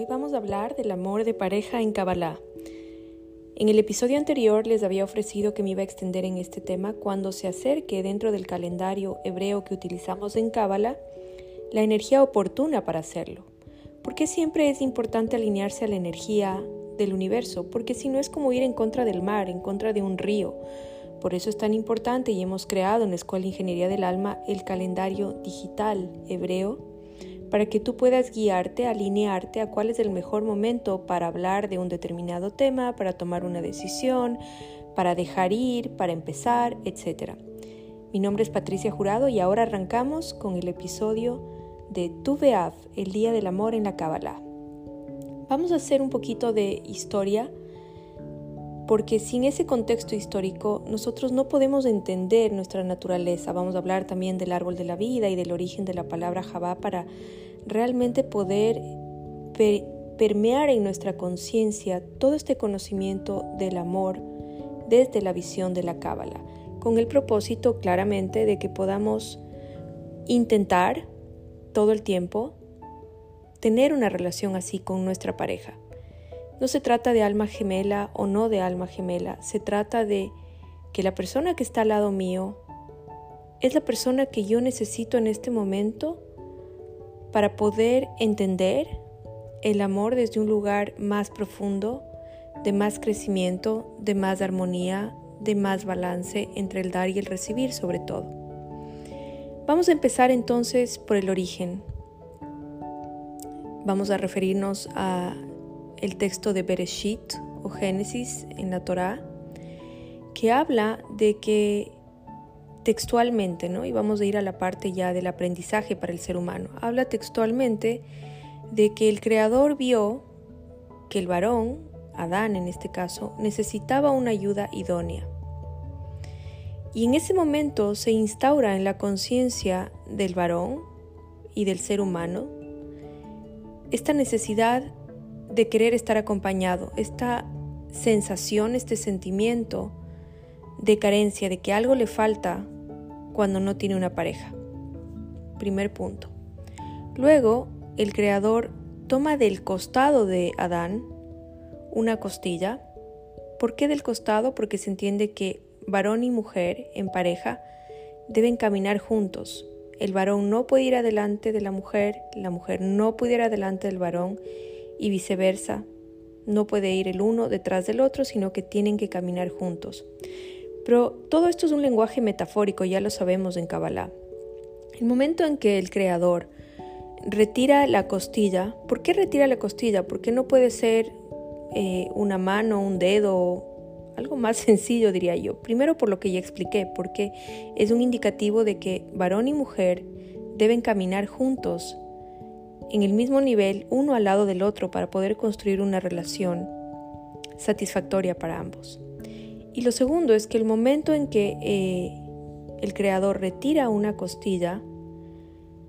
Hoy vamos a hablar del amor de pareja en Kabbalah. En el episodio anterior les había ofrecido que me iba a extender en este tema cuando se acerque dentro del calendario hebreo que utilizamos en Kabbalah la energía oportuna para hacerlo. Porque siempre es importante alinearse a la energía del universo, porque si no es como ir en contra del mar, en contra de un río. Por eso es tan importante y hemos creado en la Escuela de Ingeniería del Alma el calendario digital hebreo para que tú puedas guiarte, alinearte a cuál es el mejor momento para hablar de un determinado tema, para tomar una decisión, para dejar ir, para empezar, etc. Mi nombre es Patricia Jurado y ahora arrancamos con el episodio de Tu el Día del Amor en la Kabbalah. Vamos a hacer un poquito de historia porque sin ese contexto histórico nosotros no podemos entender nuestra naturaleza. Vamos a hablar también del árbol de la vida y del origen de la palabra Jabá para realmente poder permear en nuestra conciencia todo este conocimiento del amor desde la visión de la Cábala, con el propósito claramente de que podamos intentar todo el tiempo tener una relación así con nuestra pareja. No se trata de alma gemela o no de alma gemela, se trata de que la persona que está al lado mío es la persona que yo necesito en este momento para poder entender el amor desde un lugar más profundo, de más crecimiento, de más armonía, de más balance entre el dar y el recibir sobre todo. Vamos a empezar entonces por el origen. Vamos a referirnos a el texto de Bereshit o Génesis en la Torá, que habla de que textualmente, ¿no? Y vamos a ir a la parte ya del aprendizaje para el ser humano. Habla textualmente de que el creador vio que el varón, Adán en este caso, necesitaba una ayuda idónea. Y en ese momento se instaura en la conciencia del varón y del ser humano esta necesidad de querer estar acompañado, esta sensación, este sentimiento de carencia, de que algo le falta cuando no tiene una pareja. Primer punto. Luego, el creador toma del costado de Adán una costilla. ¿Por qué del costado? Porque se entiende que varón y mujer en pareja deben caminar juntos. El varón no puede ir adelante de la mujer, la mujer no puede ir adelante del varón y viceversa. No puede ir el uno detrás del otro, sino que tienen que caminar juntos. Pero todo esto es un lenguaje metafórico, ya lo sabemos en Kabbalah. El momento en que el creador retira la costilla, ¿por qué retira la costilla? ¿Por qué no puede ser eh, una mano, un dedo, algo más sencillo diría yo? Primero por lo que ya expliqué, porque es un indicativo de que varón y mujer deben caminar juntos en el mismo nivel, uno al lado del otro, para poder construir una relación satisfactoria para ambos. Y lo segundo es que el momento en que eh, el creador retira una costilla,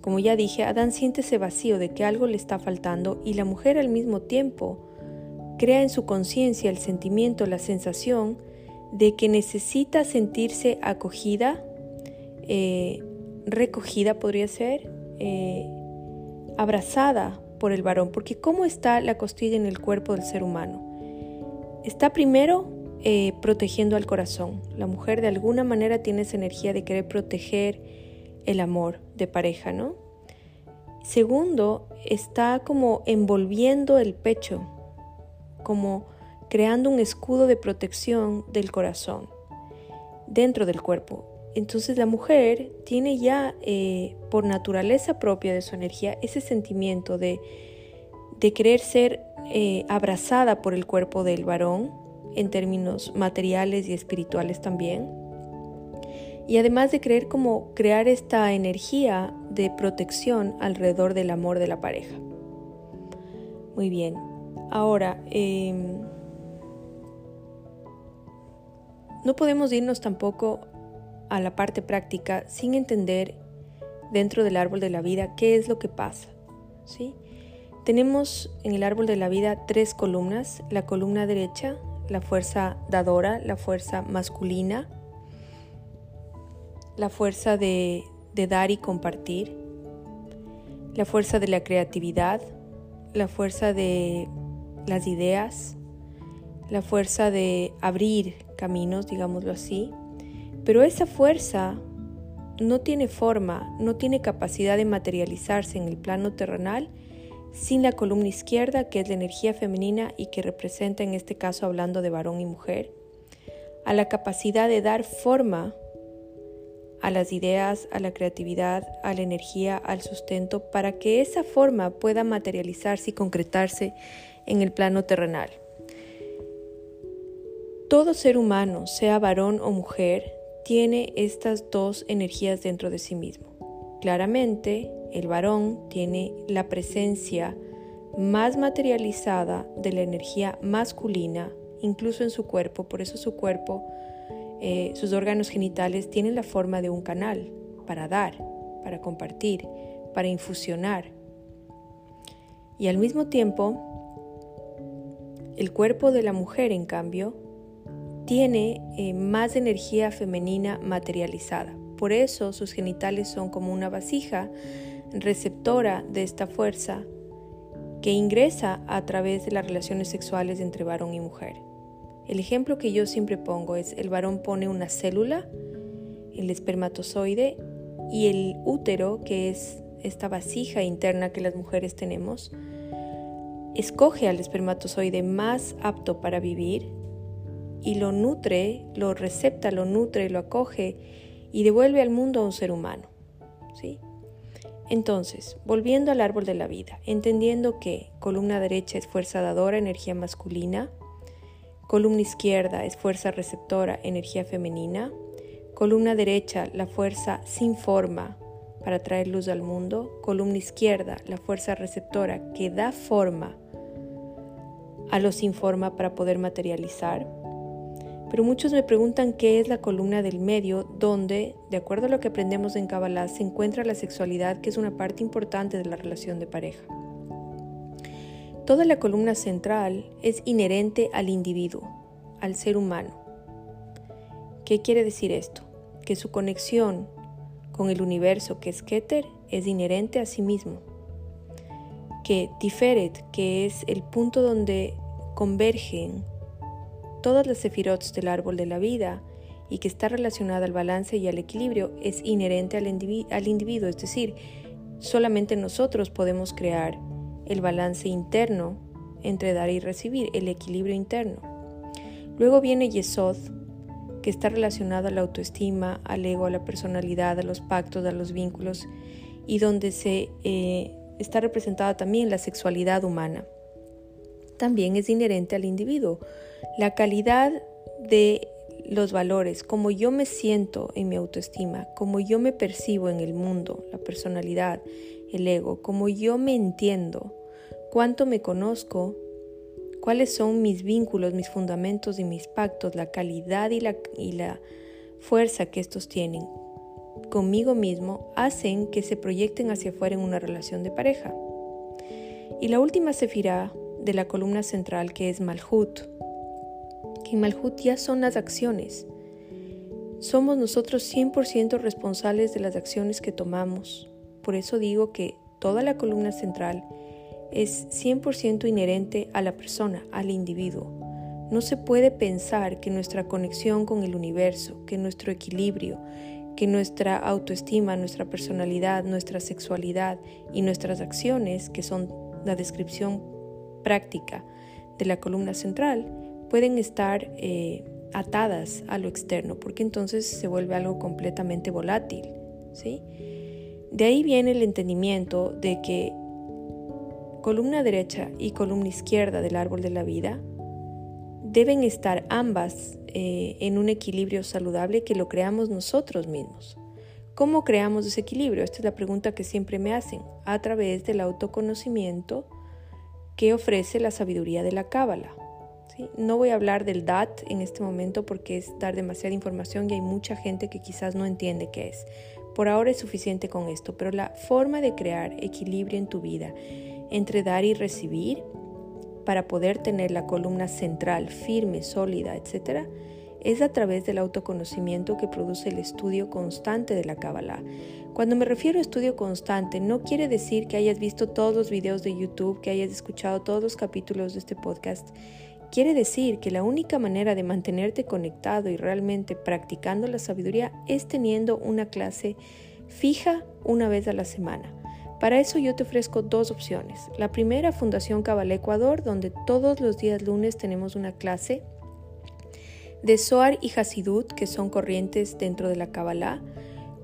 como ya dije, Adán siente ese vacío de que algo le está faltando y la mujer al mismo tiempo crea en su conciencia el sentimiento, la sensación de que necesita sentirse acogida, eh, recogida podría ser, eh, abrazada por el varón, porque ¿cómo está la costilla en el cuerpo del ser humano? Está primero eh, protegiendo al corazón. La mujer de alguna manera tiene esa energía de querer proteger el amor de pareja, ¿no? Segundo, está como envolviendo el pecho, como creando un escudo de protección del corazón dentro del cuerpo. Entonces la mujer tiene ya eh, por naturaleza propia de su energía ese sentimiento de, querer ser eh, abrazada por el cuerpo del varón en términos materiales y espirituales también. Y además de querer como crear esta energía de protección alrededor del amor de la pareja. Muy bien. Ahora, em, no podemos irnos tampoco a la parte práctica sin entender dentro del árbol de la vida qué es lo que pasa. ¿sí? Tenemos en el árbol de la vida tres columnas, la columna derecha, la fuerza dadora, la fuerza masculina, la fuerza de, de dar y compartir, la fuerza de la creatividad, la fuerza de las ideas, la fuerza de abrir caminos, digámoslo así, pero esa fuerza no tiene forma, no tiene capacidad de materializarse en el plano terrenal sin la columna izquierda, que es la energía femenina y que representa en este caso hablando de varón y mujer, a la capacidad de dar forma a las ideas, a la creatividad, a la energía, al sustento, para que esa forma pueda materializarse y concretarse en el plano terrenal. Todo ser humano, sea varón o mujer, tiene estas dos energías dentro de sí mismo. Claramente, el varón tiene la presencia más materializada de la energía masculina, incluso en su cuerpo, por eso su cuerpo eh, sus órganos genitales tienen la forma de un canal para dar, para compartir, para infusionar. Y al mismo tiempo, el cuerpo de la mujer, en cambio, tiene eh, más energía femenina materializada. Por eso sus genitales son como una vasija receptora de esta fuerza que ingresa a través de las relaciones sexuales entre varón y mujer. El ejemplo que yo siempre pongo es el varón pone una célula, el espermatozoide y el útero, que es esta vasija interna que las mujeres tenemos, escoge al espermatozoide más apto para vivir y lo nutre, lo recepta, lo nutre, lo acoge y devuelve al mundo a un ser humano. ¿sí? Entonces, volviendo al árbol de la vida, entendiendo que columna derecha es fuerza dadora, energía masculina, Columna izquierda es fuerza receptora, energía femenina. Columna derecha, la fuerza sin forma para traer luz al mundo. Columna izquierda, la fuerza receptora que da forma a lo sin forma para poder materializar. Pero muchos me preguntan qué es la columna del medio, donde, de acuerdo a lo que aprendemos en Kabbalah, se encuentra la sexualidad, que es una parte importante de la relación de pareja. Toda la columna central es inherente al individuo, al ser humano. ¿Qué quiere decir esto? Que su conexión con el universo que es Keter es inherente a sí mismo. Que Tiferet, que es el punto donde convergen todas las sefirots del árbol de la vida y que está relacionada al balance y al equilibrio, es inherente al, individuo, es decir, solamente nosotros podemos crear el balance interno entre dar y recibir, el equilibrio interno. Luego viene Yesod, que está relacionado a la autoestima, al ego, a la personalidad, a los pactos, a los vínculos, y donde se eh, está representada también la sexualidad humana. También es inherente al individuo. La calidad de los valores, como yo me siento en mi autoestima, como yo me percibo en el mundo, la personalidad, el ego, como yo me entiendo, cuánto me conozco, cuáles son mis vínculos, mis fundamentos y mis pactos, la calidad y la, y la fuerza que estos tienen conmigo mismo, hacen que se proyecten hacia afuera en una relación de pareja. Y la última sefirá de la columna central que es Malhut, que en Malhut ya son las acciones. Somos nosotros 100% responsables de las acciones que tomamos. Por eso digo que toda la columna central es 100% inherente a la persona, al individuo. No se puede pensar que nuestra conexión con el universo, que nuestro equilibrio, que nuestra autoestima, nuestra personalidad, nuestra sexualidad y nuestras acciones, que son la descripción práctica de la columna central, pueden estar eh, atadas a lo externo, porque entonces se vuelve algo completamente volátil. ¿sí? De ahí viene el entendimiento de que columna derecha y columna izquierda del árbol de la vida deben estar ambas eh, en un equilibrio saludable que lo creamos nosotros mismos. ¿Cómo creamos ese equilibrio? Esta es la pregunta que siempre me hacen, a través del autoconocimiento que ofrece la sabiduría de la Cábala. No voy a hablar del DAT en este momento porque es dar demasiada información y hay mucha gente que quizás no entiende qué es. Por ahora es suficiente con esto, pero la forma de crear equilibrio en tu vida entre dar y recibir para poder tener la columna central firme, sólida, etc., es a través del autoconocimiento que produce el estudio constante de la Kabbalah. Cuando me refiero a estudio constante, no quiere decir que hayas visto todos los videos de YouTube, que hayas escuchado todos los capítulos de este podcast. Quiere decir que la única manera de mantenerte conectado y realmente practicando la sabiduría es teniendo una clase fija una vez a la semana. Para eso yo te ofrezco dos opciones. La primera, Fundación Kabbalah Ecuador, donde todos los días lunes tenemos una clase de Zohar y Hasidut, que son corrientes dentro de la Kabbalah,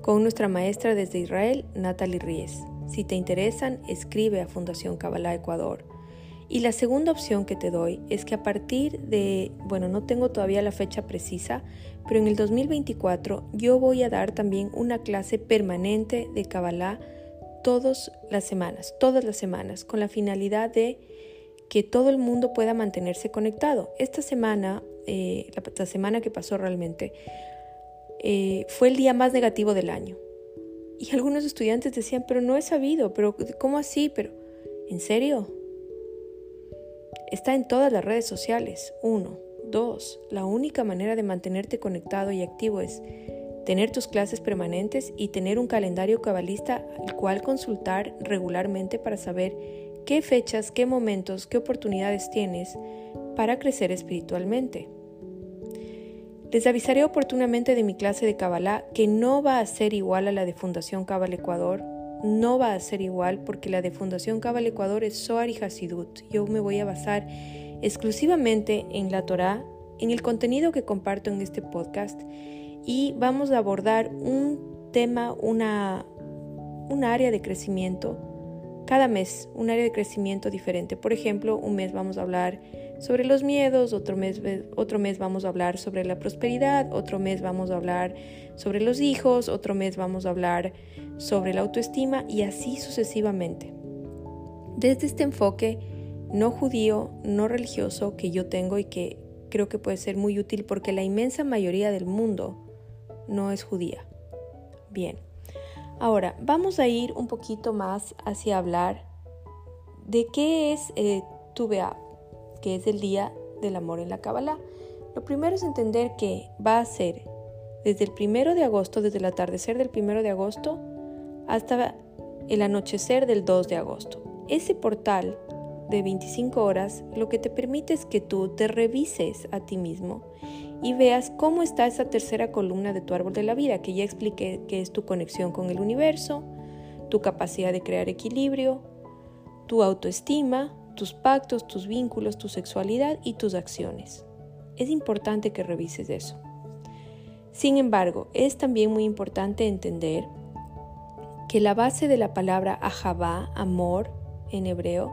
con nuestra maestra desde Israel, Natalie Ries. Si te interesan, escribe a Fundación Kabbalah Ecuador. Y la segunda opción que te doy es que a partir de, bueno, no tengo todavía la fecha precisa, pero en el 2024 yo voy a dar también una clase permanente de Kabbalah todas las semanas, todas las semanas, con la finalidad de que todo el mundo pueda mantenerse conectado. Esta semana eh, la, semana que pasó realmente, eh, fue el día más negativo del año. Y algunos estudiantes decían, pero no he sabido, pero ¿cómo así? Pero, ¿en serio? Está en todas las redes sociales. Uno. Dos. La única manera de mantenerte conectado y activo es tener tus clases permanentes y tener un calendario cabalista al cual consultar regularmente para saber qué fechas, qué momentos, qué oportunidades tienes para crecer espiritualmente. Les avisaré oportunamente de mi clase de Kabbalah que no va a ser igual a la de Fundación Kabbalah Ecuador. No va a ser igual porque la de Fundación Kabbalah Ecuador es Zohar y Hasidut. Yo me voy a basar exclusivamente en la Torah, en el contenido que comparto en este podcast y vamos a abordar un tema, una, un área de crecimiento cada mes, un área de crecimiento diferente. Por ejemplo, un mes vamos a hablar sobre los miedos, otro mes, otro mes vamos a hablar sobre la prosperidad, otro mes vamos a hablar sobre los hijos, otro mes vamos a hablar sobre la autoestima y así sucesivamente. Desde este enfoque no judío, no religioso que yo tengo y que creo que puede ser muy útil porque la inmensa mayoría del mundo no es judía. Bien, ahora vamos a ir un poquito más hacia hablar de qué es eh, que es el Día del Amor en la Kabbalah. Lo primero es entender que va a ser desde el primero de agosto, desde el atardecer del primero de agosto, hasta el anochecer del 2 de agosto. Ese portal de 25 horas lo que te permite es que tú te revises a ti mismo y veas cómo está esa tercera columna de tu árbol de la vida, que ya expliqué que es tu conexión con el universo, tu capacidad de crear equilibrio, tu autoestima, tus pactos, tus vínculos, tu sexualidad y tus acciones. Es importante que revises eso. Sin embargo, es también muy importante entender que la base de la palabra ahabá, amor en hebreo,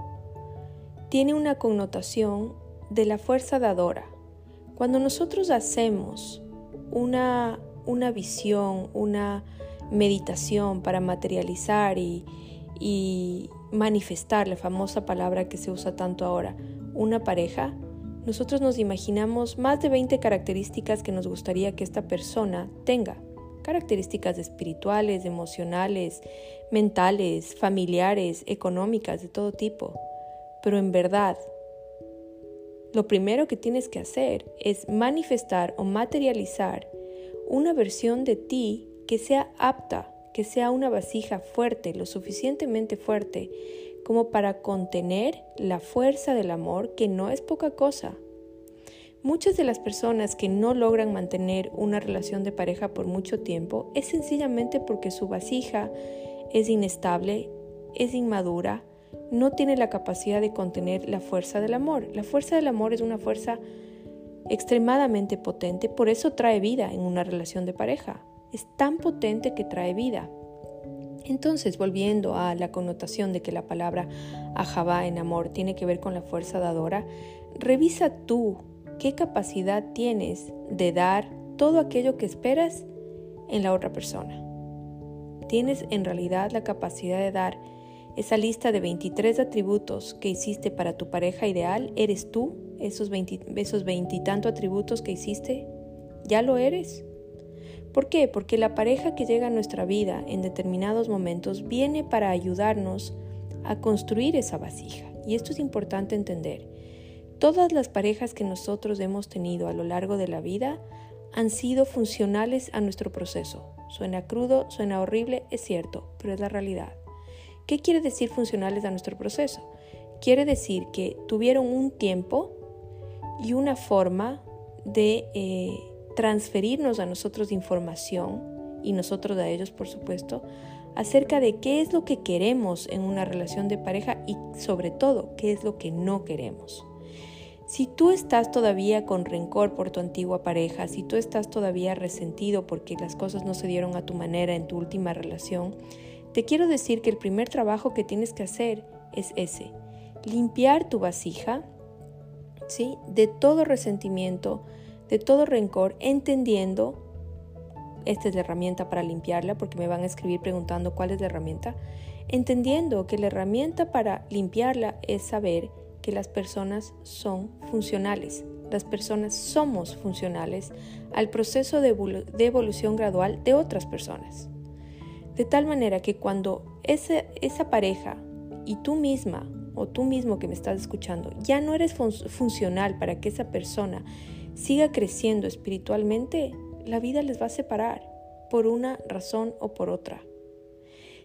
tiene una connotación de la fuerza dadora. Cuando nosotros hacemos una, una visión, una meditación para materializar y, y manifestar, la famosa palabra que se usa tanto ahora, una pareja, nosotros nos imaginamos más de 20 características que nos gustaría que esta persona tenga. Características espirituales, emocionales, mentales, familiares, económicas, de todo tipo. Pero en verdad, lo primero que tienes que hacer es manifestar o materializar una versión de ti que sea apta que sea una vasija fuerte, lo suficientemente fuerte como para contener la fuerza del amor, que no es poca cosa. Muchas de las personas que no logran mantener una relación de pareja por mucho tiempo es sencillamente porque su vasija es inestable, es inmadura, no tiene la capacidad de contener la fuerza del amor. La fuerza del amor es una fuerza extremadamente potente, por eso trae vida en una relación de pareja es tan potente que trae vida. Entonces, volviendo a la connotación de que la palabra ajabá en amor tiene que ver con la fuerza dadora, revisa tú qué capacidad tienes de dar todo aquello que esperas en la otra persona. ¿Tienes en realidad la capacidad de dar esa lista de 23 atributos que hiciste para tu pareja ideal? ¿Eres tú esos veintitantos atributos que hiciste? ¿Ya lo eres? ¿Por qué? Porque la pareja que llega a nuestra vida en determinados momentos viene para ayudarnos a construir esa vasija. Y esto es importante entender. Todas las parejas que nosotros hemos tenido a lo largo de la vida han sido funcionales a nuestro proceso. Suena crudo, suena horrible, es cierto, pero es la realidad. ¿Qué quiere decir funcionales a nuestro proceso? Quiere decir que tuvieron un tiempo y una forma de eh, transferirnos a nosotros información y nosotros a ellos, por supuesto, acerca de qué es lo que queremos en una relación de pareja y sobre todo qué es lo que no queremos. Si tú estás todavía con rencor por tu antigua pareja, si tú estás todavía resentido porque las cosas no se dieron a tu manera en tu última relación, te quiero decir que el primer trabajo que tienes que hacer es ese, limpiar tu vasija, ¿sí? De todo resentimiento, de todo rencor, entendiendo, esta es la herramienta para limpiarla, porque me van a escribir preguntando cuál es la herramienta, entendiendo que la herramienta para limpiarla es saber que las personas son funcionales. Las personas somos funcionales al proceso de, evolución gradual de otras personas. De tal manera que cuando esa, esa pareja y tú misma o tú mismo que me estás escuchando ya no eres funcional para que esa persona siga creciendo espiritualmente, la vida les va a separar por una razón o por otra.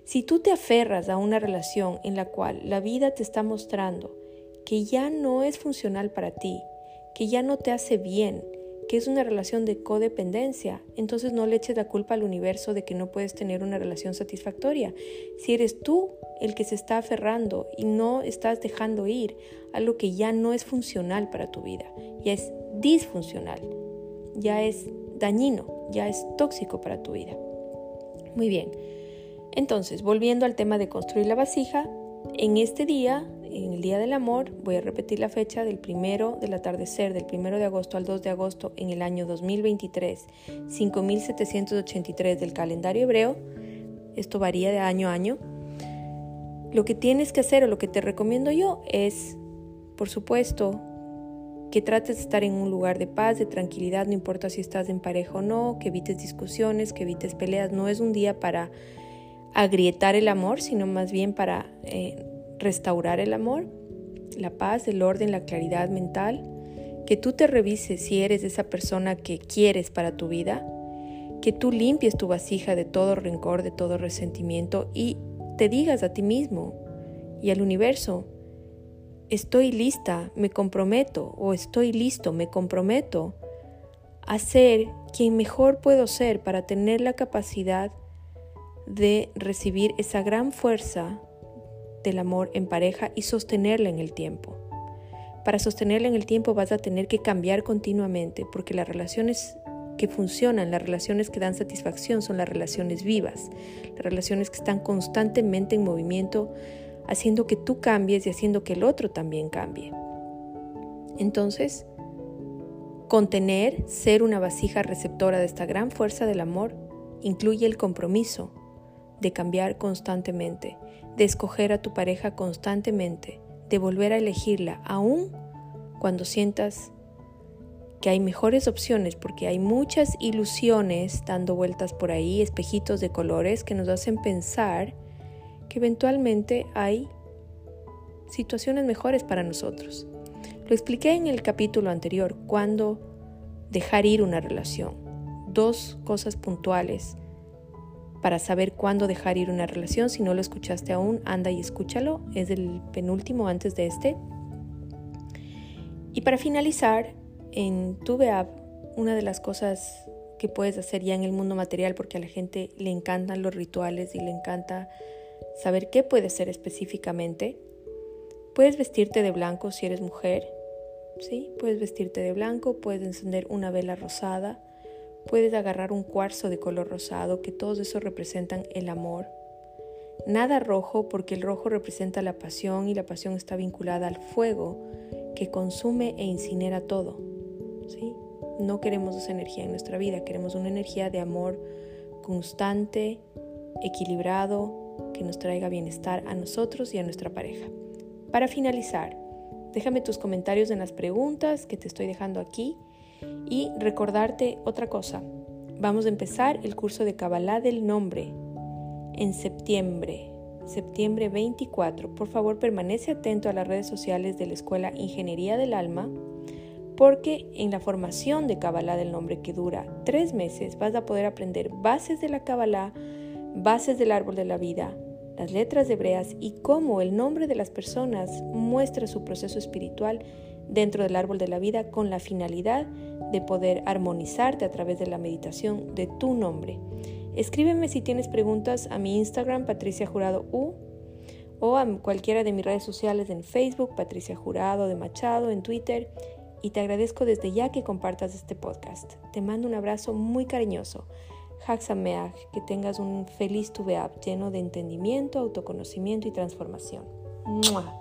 Si tú te aferras a una relación en la cual la vida te está mostrando que ya no es funcional para ti, que ya no te hace bien, que es una relación de codependencia, entonces no le eches la culpa al universo de que no puedes tener una relación satisfactoria. Si eres tú el que se está aferrando y no estás dejando ir a lo que ya no es funcional para tu vida, ya es disfuncional, ya es dañino, ya es tóxico para tu vida. Muy bien. Entonces, volviendo al tema de construir la vasija, en este día, en el Día del Amor, voy a repetir la fecha del primero del atardecer, del primero de agosto al 2 de agosto en el año 2023, 5783 del calendario hebreo. Esto varía de año a año. Lo que tienes que hacer o lo que te recomiendo yo es, por supuesto, que trates de estar en un lugar de paz, de tranquilidad, no importa si estás en pareja o no, que evites discusiones, que evites peleas. No es un día para agrietar el amor, sino más bien para eh, restaurar el amor, la paz, el orden, la claridad mental. Que tú te revises si eres esa persona que quieres para tu vida, que tú limpies tu vasija de todo rencor, de todo resentimiento y te digas a ti mismo y al universo, estoy lista, me comprometo, o estoy listo, me comprometo a ser quien mejor puedo ser para tener la capacidad de recibir esa gran fuerza del amor en pareja y sostenerla en el tiempo. Para sostenerla en el tiempo vas a tener que cambiar continuamente porque las relaciones que funcionan, las relaciones que dan satisfacción son las relaciones vivas, las relaciones que están constantemente en movimiento haciendo que tú cambies y haciendo que el otro también cambie. Entonces, contener, ser una vasija receptora de esta gran fuerza del amor, incluye el compromiso de cambiar constantemente, de escoger a tu pareja constantemente, de volver a elegirla, aún cuando sientas que hay mejores opciones, porque hay muchas ilusiones dando vueltas por ahí, espejitos de colores que nos hacen pensar que eventualmente hay situaciones mejores para nosotros. Lo expliqué en el capítulo anterior, cuando dejar ir una relación. Dos cosas puntuales para saber cuándo dejar ir una relación. Si no lo escuchaste aún, anda y escúchalo. Es el penúltimo antes de este. Y para finalizar, en TubeApp, una de las cosas que puedes hacer ya en el mundo material, porque a la gente le encantan los rituales y le encanta saber qué puede ser específicamente. Puedes vestirte de blanco si eres mujer, ¿sí? Puedes vestirte de blanco, puedes encender una vela rosada, puedes agarrar un cuarzo de color rosado, que todos eso representan el amor. Nada rojo porque el rojo representa la pasión y la pasión está vinculada al fuego que consume e incinera todo. ¿sí? No queremos esa energía en nuestra vida, queremos una energía de amor constante, equilibrado, que nos traiga bienestar a nosotros y a nuestra pareja. Para finalizar, déjame tus comentarios en las preguntas que te estoy dejando aquí y recordarte otra cosa. Vamos a empezar el curso de Kabbalah del nombre en septiembre, septiembre 24. Por favor, permanece atento a las redes sociales de la Escuela Ingeniería del Alma porque en la formación de Kabbalah del nombre que dura tres meses vas a poder aprender bases de la Kabbalah, bases del árbol de la vida, las letras hebreas y cómo el nombre de las personas muestra su proceso espiritual dentro del árbol de la vida con la finalidad de poder armonizarte a través de la meditación de tu nombre. Escríbeme si tienes preguntas a mi Instagram, Patricia Jurado U, o a cualquiera de mis redes sociales en Facebook, Patricia Jurado de Machado, en Twitter y te agradezco desde ya que compartas este podcast. Te mando un abrazo muy cariñoso. Haxameach, que tengas un feliz Tubeab lleno de entendimiento, autoconocimiento y transformación. ¡Mua!